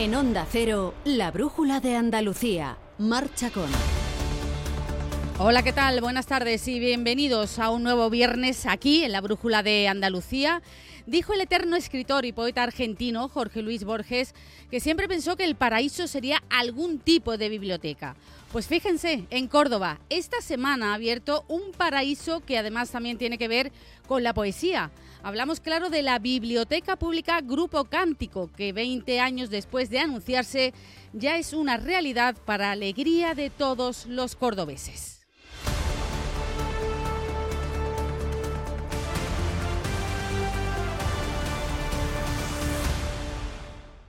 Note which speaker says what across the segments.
Speaker 1: En Onda Cero, la brújula de Andalucía. Marcha con.
Speaker 2: Hola, ¿qué tal? Buenas tardes y bienvenidos a un nuevo viernes aquí en la brújula de Andalucía. Dijo el eterno escritor y poeta argentino Jorge Luis Borges que siempre pensó que el paraíso sería algún tipo de biblioteca. Pues fíjense, en Córdoba, esta semana ha abierto un paraíso que además también tiene que ver con la poesía. Hablamos, claro, de la Biblioteca Pública Grupo Cántico, que 20 años después de anunciarse ya es una realidad para alegría de todos los cordobeses.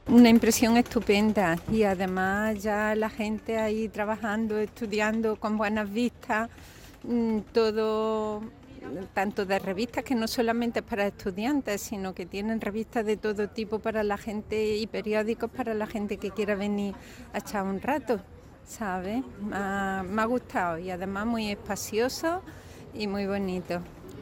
Speaker 3: Una impresión estupenda y además ya la gente ahí trabajando, estudiando con buenas vistas, mm, todo tanto de revistas que no solamente para estudiantes, sino que tienen revistas de todo tipo para la gente y periódicos para la gente que quiera venir a echar un rato, ¿sabes? Me ha, me ha gustado y además muy espacioso y muy bonito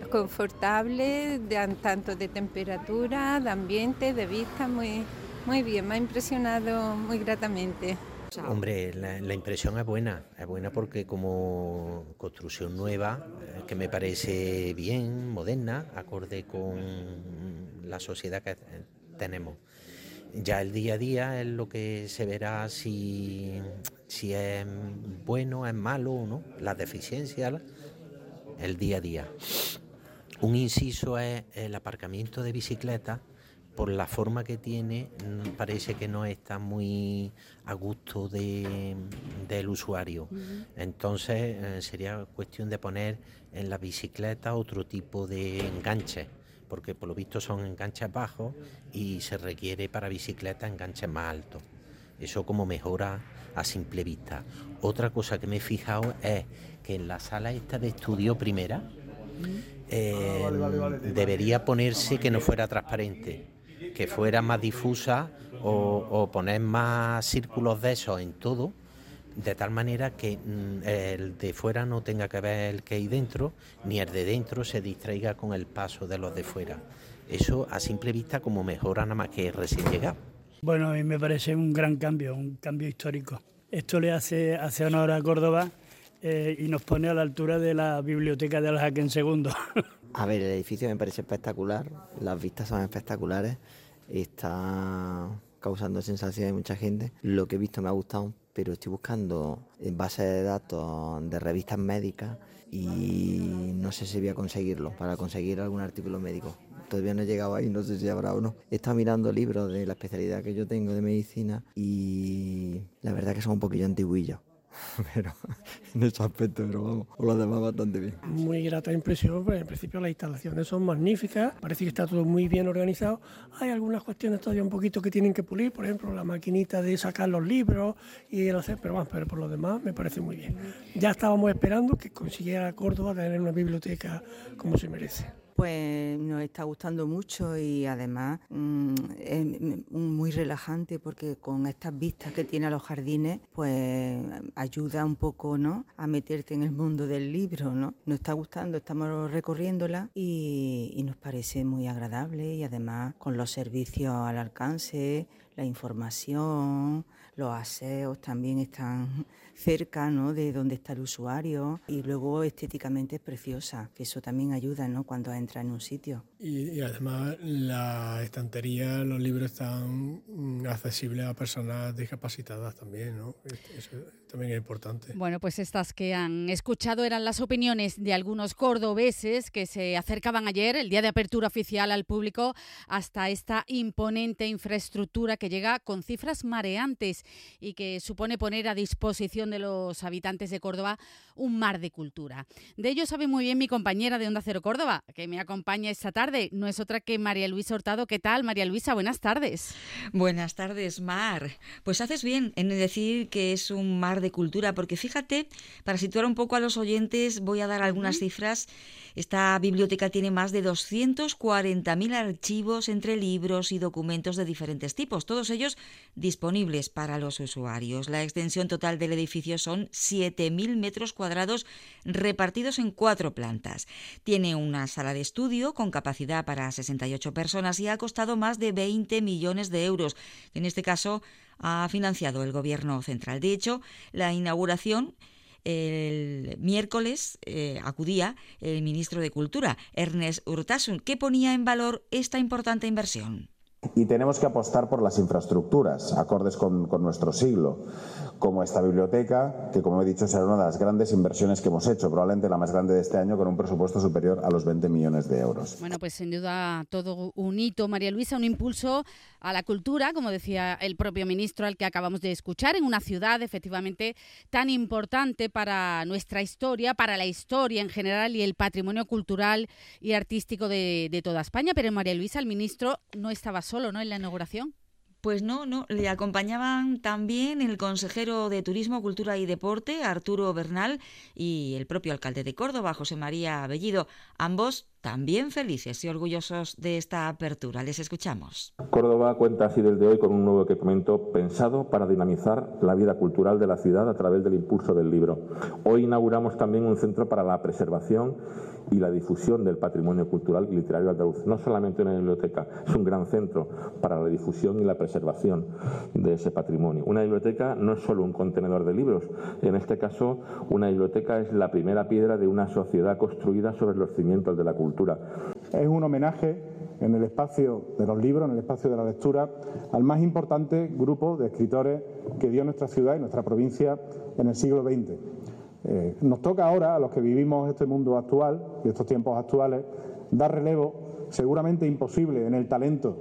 Speaker 3: confortable, de, tanto de temperatura, de ambiente, de vista, muy, muy bien, me ha impresionado muy gratamente.
Speaker 4: Hombre, la, impresión es buena, es buena porque como construcción nueva, eh, que me parece bien, moderna, acorde con la sociedad que tenemos. Ya el día a día es lo que se verá si, si es bueno, es malo o no, las deficiencias, el día a día. Un inciso es el aparcamiento de bicicletas por la forma que tiene, parece que no está muy a gusto del usuario. Entonces eh, sería cuestión de poner en la bicicleta otro tipo de enganches, porque por lo visto son enganches bajos y se requiere para bicicleta enganches más altos. Eso como mejora a simple vista. Otra cosa que me he fijado es que en la sala esta de estudio primera eh, debería ponerse que no fuera transparente que fuera más difusa o, poner más círculos de esos en todo, de tal manera que mm, el de fuera no tenga que ver el que hay dentro, ni el de dentro se distraiga con el paso de los de fuera. Eso a simple vista como mejora nada más que recién llegado.
Speaker 5: Bueno, a mí me parece un gran cambio, un cambio histórico. Esto le hace, hace honor a Córdoba eh, y nos pone a la altura de la biblioteca de Aljaque segundo.
Speaker 6: A ver, el edificio me parece espectacular, las vistas son espectaculares, está causando sensación de mucha gente. Lo que he visto me ha gustado, pero estoy buscando en base de datos de revistas médicas y no sé si voy a conseguirlo para conseguir algún artículo médico. Todavía no he llegado ahí, no sé si habrá o no. He estado mirando libros de la especialidad que yo tengo de medicina y la verdad que son un poquillo antiguillos. pero en ese aspecto, pero vamos, por lo demás bastante bien.
Speaker 7: Muy grata impresión, pues en principio las instalaciones son magníficas, parece que está todo muy bien organizado. Hay algunas cuestiones todavía un poquito que tienen que pulir, por ejemplo, la maquinita de sacar los libros y el hacer, pero vamos, pero por lo demás me parece muy bien. Ya estábamos esperando que consiguiera Córdoba tener una biblioteca como se merece
Speaker 8: pues nos está gustando mucho y además mm, es muy relajante porque con estas vistas que tiene a los jardines, pues ayuda un poco, ¿no? A meterte en el mundo del libro, ¿no? Nos está gustando, estamos recorriéndola y, y nos parece muy agradable y además con los servicios al alcance, la información, los aseos también están cerca ¿no? de donde está el usuario y luego estéticamente es preciosa, que eso también ayuda ¿no? cuando entra en un sitio.
Speaker 7: Y, además la estantería, los libros están mm, accesibles a personas discapacitadas también, ¿no? Eso también es importante.
Speaker 2: Bueno, pues estas que han escuchado eran las opiniones de algunos cordobeses que se acercaban ayer, el día de apertura oficial al público, hasta esta imponente infraestructura que llega con cifras mareantes y que supone poner a disposición de los habitantes de Córdoba un mar de cultura. De ello sabe muy bien mi compañera de Onda Cero Córdoba, que me acompaña esta tarde. No es otra que María Luisa Hurtado. ¿Qué tal, María Luisa? Buenas tardes.
Speaker 9: Buenas tardes, Mar. Pues haces bien en decir que es un mar de cultura, porque fíjate, para situar un poco a los oyentes, voy a dar algunas cifras. Esta biblioteca tiene más de 240.000 archivos entre libros y documentos de diferentes tipos, todos ellos disponibles para para los usuarios. La extensión total del edificio son 7.000 metros cuadrados repartidos en cuatro plantas. Tiene una sala de estudio con capacidad para 68 personas y ha costado más de 20 millones de euros. En este caso, ha financiado el Gobierno central. De hecho, la inauguración el miércoles eh, acudía el ministro de Cultura, Ernest Urtasun, que ponía en valor esta importante inversión.
Speaker 10: Y tenemos que apostar por las infraestructuras, acordes con, con nuestro siglo como esta biblioteca, que como he dicho será una de las grandes inversiones que hemos hecho, probablemente la más grande de este año, con un presupuesto superior a los 20 millones de euros.
Speaker 2: Bueno, pues sin duda todo un hito, María Luisa, un impulso a la cultura, como decía el propio ministro al que acabamos de escuchar, en una ciudad efectivamente tan importante para nuestra historia, para la historia en general y el patrimonio cultural y artístico de, de toda España. Pero María Luisa, el ministro no estaba solo ¿no? en la inauguración.
Speaker 9: Pues no, no, le acompañaban también el consejero de Turismo, Cultura y Deporte, Arturo Bernal, y el propio alcalde de Córdoba, José María Bellido, ambos también felices y orgullosos de esta apertura. Les escuchamos.
Speaker 11: Córdoba cuenta así desde hoy con un nuevo equipamiento pensado para dinamizar la vida cultural de la ciudad a través del impulso del libro. Hoy inauguramos también un centro para la preservación y la difusión del patrimonio cultural y literario andaluz. No solamente una biblioteca, es un gran centro para la difusión y la preservación de ese patrimonio. Una biblioteca no es solo un contenedor de libros, en este caso una biblioteca es la primera piedra de una sociedad construida sobre los cimientos de la cultura.
Speaker 10: Es un homenaje en el espacio de los libros, en el espacio de la lectura, al más importante grupo de escritores que dio nuestra ciudad y nuestra provincia en el siglo XX. Eh, nos toca ahora, a los que vivimos este mundo actual y estos tiempos actuales, dar relevo, seguramente imposible en el talento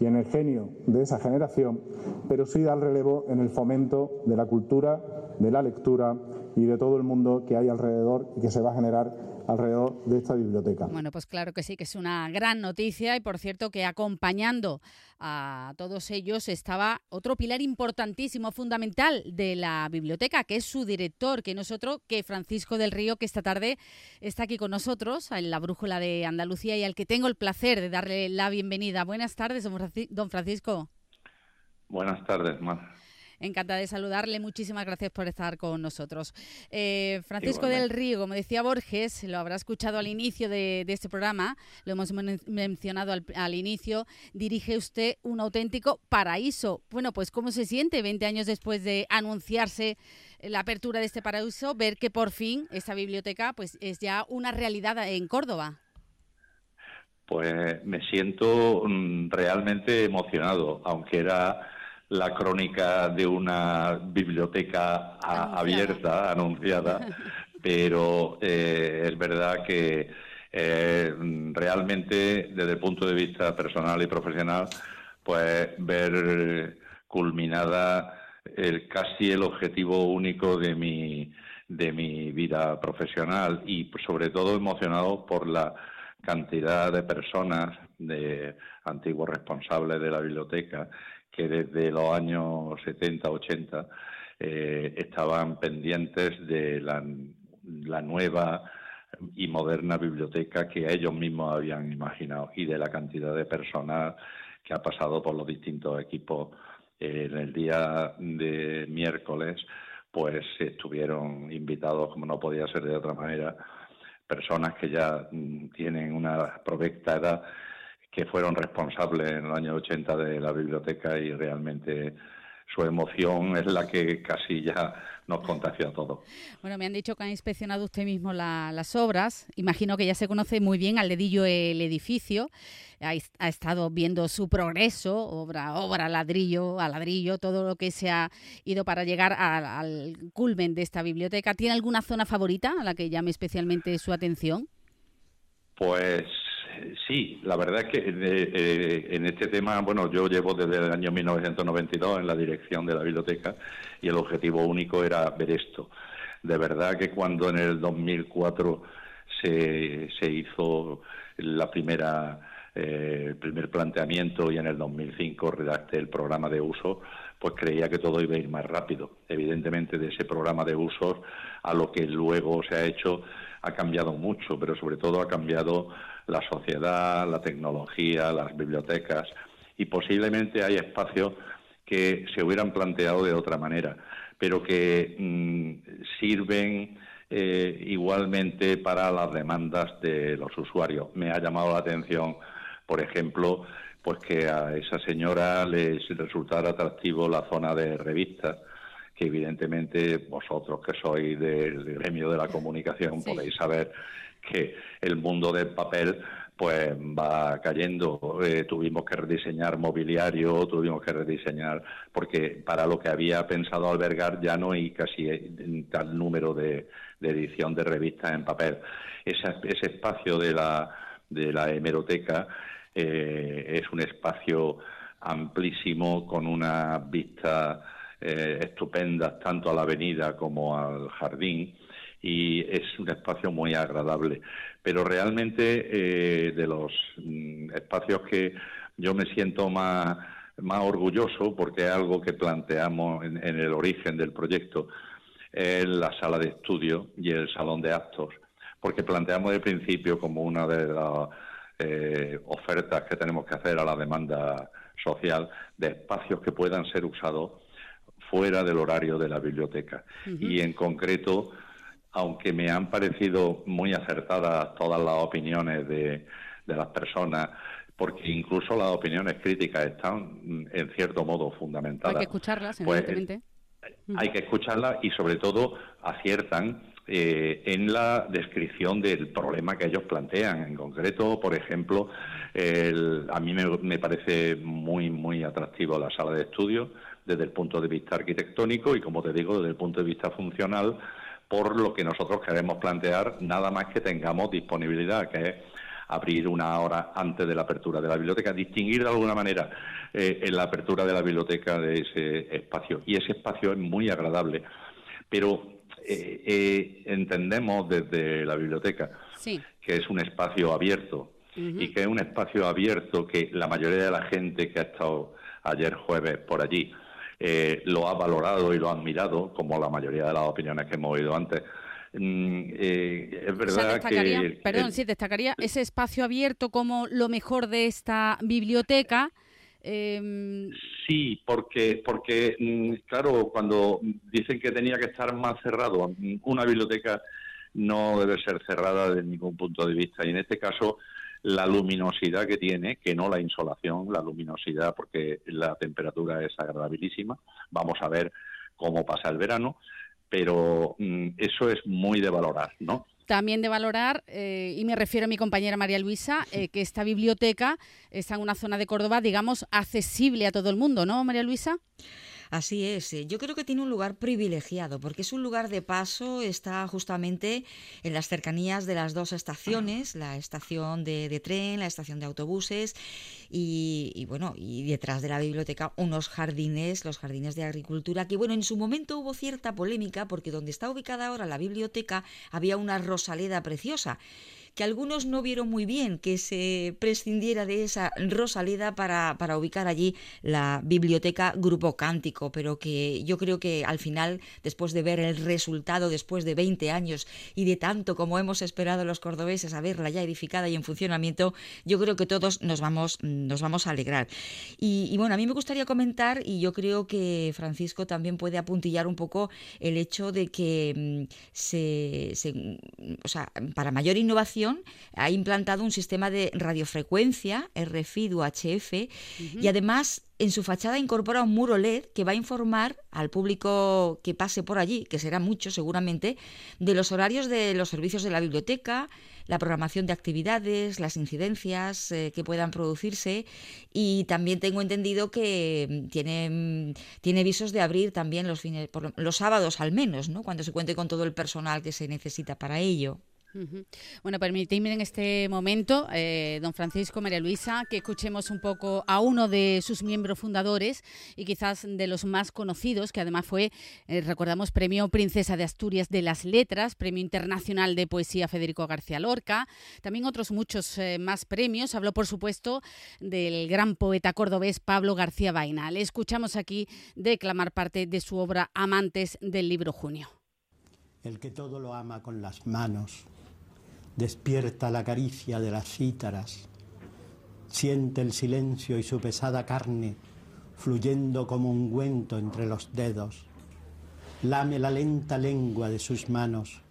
Speaker 10: y en el genio de esa generación, pero sí dar relevo en el fomento de la cultura, de la lectura y de todo el mundo que hay alrededor y que se va a generar alrededor de esta biblioteca.
Speaker 2: Bueno, pues claro que sí, que es una gran noticia y por cierto que acompañando a todos ellos estaba otro pilar importantísimo, fundamental de la biblioteca, que es su director, que no es otro que Francisco del Río, que esta tarde está aquí con nosotros en la Brújula de Andalucía y al que tengo el placer de darle la bienvenida. Buenas tardes, don Francisco.
Speaker 12: Buenas tardes, Mar.
Speaker 2: Encantada de saludarle. Muchísimas gracias por estar con nosotros. Eh, Francisco del Río, como decía Borges, lo habrá escuchado al inicio de, este programa, lo hemos mencionado al, inicio, dirige usted un auténtico paraíso. Bueno, pues ¿cómo se siente 20 años después de anunciarse la apertura de este paraíso, ver que por fin esta biblioteca pues es ya una realidad en Córdoba?
Speaker 12: Pues me siento mm, realmente emocionado, aunque era la crónica de una biblioteca abierta, anunciada, pero eh, es verdad que eh, realmente desde el punto de vista personal y profesional, pues ver culminada el, casi el objetivo único de mi, de mi vida profesional y sobre todo emocionado por la cantidad de personas, de antiguos responsables de la biblioteca, que desde los años 70, 80 eh, estaban pendientes de la, nueva y moderna biblioteca que ellos mismos habían imaginado y de la cantidad de personas que ha pasado por los distintos equipos. En el día de miércoles pues estuvieron invitados como no podía ser de otra manera personas que ya mm, tienen una provecta edad que fueron responsables en los años 80 de la biblioteca y realmente su emoción es la que casi ya nos contagia a todos.
Speaker 2: Bueno, me han dicho que ha inspeccionado usted mismo las obras. Imagino que ya se conoce muy bien al dedillo el edificio. Ha, estado viendo su progreso, obra, obra, ladrillo a ladrillo, todo lo que se ha ido para llegar al culmen de esta biblioteca. ¿Tiene alguna zona favorita a la que llame especialmente su atención?
Speaker 12: Pues sí, la verdad es que eh, eh, en este tema, bueno, yo llevo desde el año 1992 en la dirección de la biblioteca y el objetivo único era ver esto. De verdad que cuando en el 2004 se, se hizo la primera eh, el primer planteamiento y en el 2005 redacté el programa de uso, pues creía que todo iba a ir más rápido. Evidentemente de ese programa de usos a lo que luego se ha hecho ha cambiado mucho, pero sobre todo ha cambiado la sociedad, la tecnología, las bibliotecas y posiblemente hay espacios que se hubieran planteado de otra manera, pero que mm, sirven eh, igualmente para las demandas de los usuarios. Me ha llamado la atención, por ejemplo, pues que a esa señora les resultara atractivo la zona de revistas que evidentemente vosotros que sois del gremio de la comunicación podéis saber que el mundo del papel pues va cayendo. Eh, tuvimos que rediseñar mobiliario, tuvimos que rediseñar, porque para lo que había pensado albergar ya no hay casi tal número de, edición de revistas en papel. Ese, espacio de la, de la hemeroteca eh, es un espacio amplísimo con una vista eh, estupendas tanto a la avenida como al jardín y es un espacio muy agradable. Pero realmente eh, de los mm, espacios que yo me siento más, más orgulloso, porque es algo que planteamos en, el origen del proyecto, es la sala de estudio y el salón de actos, porque planteamos de principio como una de las eh, ofertas que tenemos que hacer a la demanda social de espacios que puedan ser usados fuera del horario de la biblioteca. Y en concreto, aunque me han parecido muy acertadas todas las opiniones de, las personas, porque incluso las opiniones críticas están en cierto modo fundamentadas.
Speaker 2: Hay que escucharlas,
Speaker 12: pues,
Speaker 2: evidentemente.
Speaker 12: hay que escucharlas y sobre todo aciertan eh, en la descripción del problema que ellos plantean. En concreto, por ejemplo, a mí me, me, parece muy, muy atractivo la sala de estudio desde el punto de vista arquitectónico y, como te digo, desde el punto de vista funcional, por lo que nosotros queremos plantear, nada más que tengamos disponibilidad, que es abrir una hora antes de la apertura de la biblioteca, distinguir de alguna manera eh, en la apertura de la biblioteca de ese espacio. Y ese espacio es muy agradable. Pero eh, eh, entendemos desde la biblioteca que es un espacio abierto y que es un espacio abierto que la mayoría de la gente que ha estado ayer jueves por allí eh, lo ha valorado y lo ha admirado, como la mayoría de las opiniones que hemos oído antes. Mm, eh, es verdad que...
Speaker 2: Perdón, sí, destacaría ese espacio abierto como lo mejor de esta biblioteca.
Speaker 12: Em, sí, porque, porque, mm, claro, cuando dicen que tenía que estar más cerrado, una biblioteca no debe ser cerrada desde ningún punto de vista. Y en este caso, la luminosidad que tiene, que no la insolación, la luminosidad, porque la temperatura es agradabilísima. Vamos a ver cómo pasa el verano, pero mm, eso es muy de valorar, ¿no?
Speaker 2: También de valorar, eh, y me refiero a mi compañera María Luisa, eh, que esta biblioteca está en una zona de Córdoba, digamos, accesible a todo el mundo, ¿no, María Luisa?
Speaker 9: Así es, eh, yo creo que tiene un lugar privilegiado porque es un lugar de paso, está justamente en las cercanías de las dos estaciones, la estación de, tren, la estación de autobuses y, bueno, y detrás de la biblioteca unos jardines, los jardines de agricultura, que bueno, en su momento hubo cierta polémica porque donde está ubicada ahora la biblioteca había una rosaleda preciosa que algunos no vieron muy bien que se prescindiera de esa Rosaleda para, para ubicar allí la biblioteca Grupo Cántico, pero que yo creo que al final, después de ver el resultado, después de 20 años y de tanto como hemos esperado los cordobeses a verla ya edificada y en funcionamiento, yo creo que todos nos vamos, nos vamos a alegrar. Y, bueno, a mí me gustaría comentar, y yo creo que Francisco también puede apuntillar un poco el hecho de que mm, se, se o sea, para mayor innovación, ha implantado un sistema de radiofrecuencia, RFID UHF, y además en su fachada incorpora un muro LED que va a informar al público que pase por allí, que será mucho seguramente, de los horarios de los servicios de la biblioteca, la programación de actividades, las incidencias eh, que puedan producirse y también tengo entendido que mm, tiene, mm, tiene visos de abrir también los, fines, los sábados al menos, ¿no? cuando se cuente con todo el personal que se necesita para ello.
Speaker 2: Bueno, permitidme en este momento, eh, don Francisco, María Luisa, que escuchemos un poco a uno de sus miembros fundadores y quizás de los más conocidos, que además fue, eh, recordamos, Premio Princesa de Asturias de las Letras, Premio Internacional de Poesía Federico García Lorca, también otros muchos eh, más premios. Habló, por supuesto, del gran poeta cordobés Pablo García Vaina. Le escuchamos aquí declamar parte de su obra Amantes del libro Junio.
Speaker 13: El que todo lo ama con las manos despierta la caricia de las cítaras, siente el silencio y su pesada carne fluyendo como ungüento entre los dedos. Lame la lenta lengua de sus manos,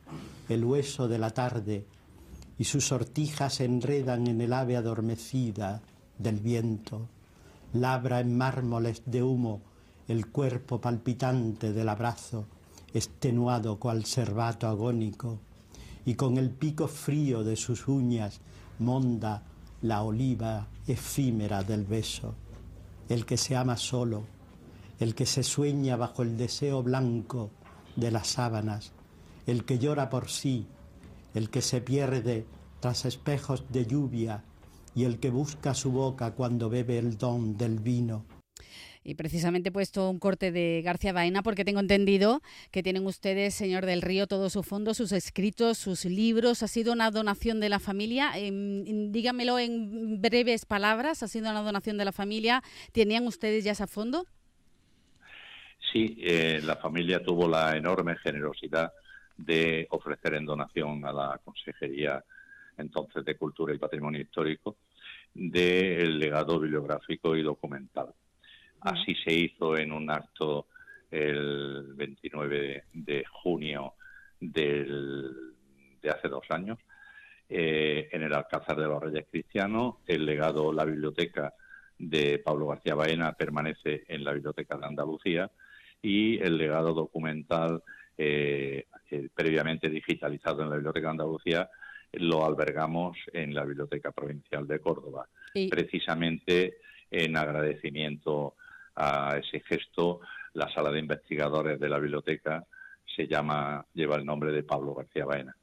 Speaker 13: el hueso de la tarde, y sus sortijas se enredan en el ave adormecida del viento. Labra en mármoles de humo el cuerpo palpitante del abrazo, extenuado cual servato agónico, y con el pico frío de sus uñas monda la oliva efímera del beso. El que se ama solo, el que se sueña bajo el deseo blanco de las sábanas, el que llora por sí, el que se pierde tras espejos de lluvia y el que busca su boca cuando bebe el don del vino
Speaker 2: y precisamente he puesto un corte de García Baena porque tengo entendido que tienen ustedes, señor del Río, todo su fondo, sus escritos, sus libros. ¿Ha sido una donación de la familia? Em, dígamelo en breves palabras. ¿Ha sido una donación de la familia? ¿Tenían ustedes ya ese fondo?
Speaker 12: Sí, eh, la familia tuvo la enorme generosidad de ofrecer en donación a la Consejería entonces de Cultura y Patrimonio Histórico del legado bibliográfico y documental. Así se hizo en un acto el 29 de junio de hace dos años eh, en el Alcázar de los Reyes Cristianos. El legado, la biblioteca de Pablo García Baena permanece en la Biblioteca de Andalucía y el legado documental eh, eh, previamente digitalizado en la Biblioteca de Andalucía lo albergamos en la Biblioteca Provincial de Córdoba, precisamente en agradecimiento a ese gesto, la sala de investigadores de la biblioteca se llama, lleva el nombre de Pablo García Baena.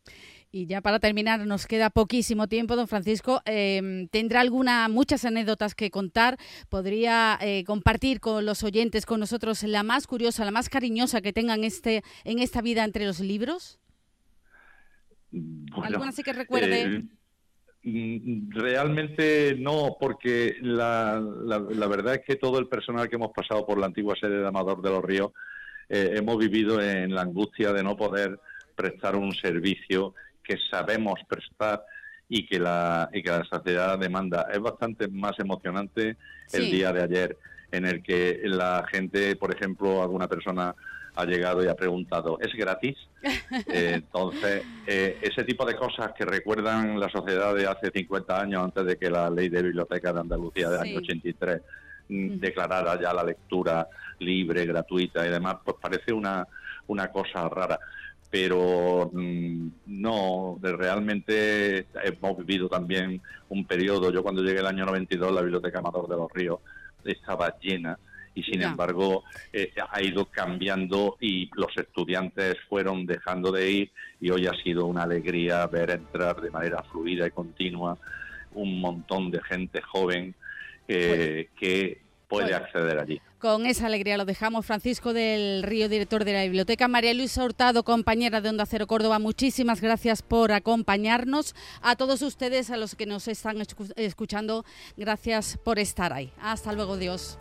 Speaker 2: Y ya para terminar, nos queda poquísimo tiempo, don Francisco. Em, ¿Tendrá alguna, muchas anécdotas que contar? ¿Podría eh, compartir con los oyentes, con nosotros, la más curiosa, la más cariñosa que tengan este, en esta vida entre los libros? ¿Alguna sí que recuerde?
Speaker 12: Eh, realmente no, porque la, la, verdad es que todo el personal que hemos pasado por la antigua sede de Amador de los Ríos eh, hemos vivido en la angustia de no poder prestar un servicio que sabemos prestar y que la, y que la sociedad demanda. Es bastante más emocionante el día de ayer en el que la gente, por ejemplo, alguna persona ha llegado y ha preguntado, ¿es gratis? Eh, entonces, eh, ese tipo de cosas que recuerdan la sociedad de hace 50 años, antes de que la ley de biblioteca de Andalucía del año 83 mm, declarara ya la lectura libre, gratuita y demás, pues parece una, una cosa rara. Pero mm, no, realmente hemos vivido también un periodo. Yo cuando llegué el año 92, la Biblioteca Amador de los Ríos estaba llena y sin embargo eh, ha ido cambiando y los estudiantes fueron dejando de ir y hoy ha sido una alegría ver entrar de manera fluida y continua un montón de gente joven eh, pues, que puede pues, acceder allí.
Speaker 2: Con esa alegría lo dejamos. Francisco del Río, director de la biblioteca. María Luisa Hurtado, compañera de Onda Cero Córdoba, muchísimas gracias por acompañarnos. A todos ustedes, a los que nos están escuchando, gracias por estar ahí. Hasta luego, Dios.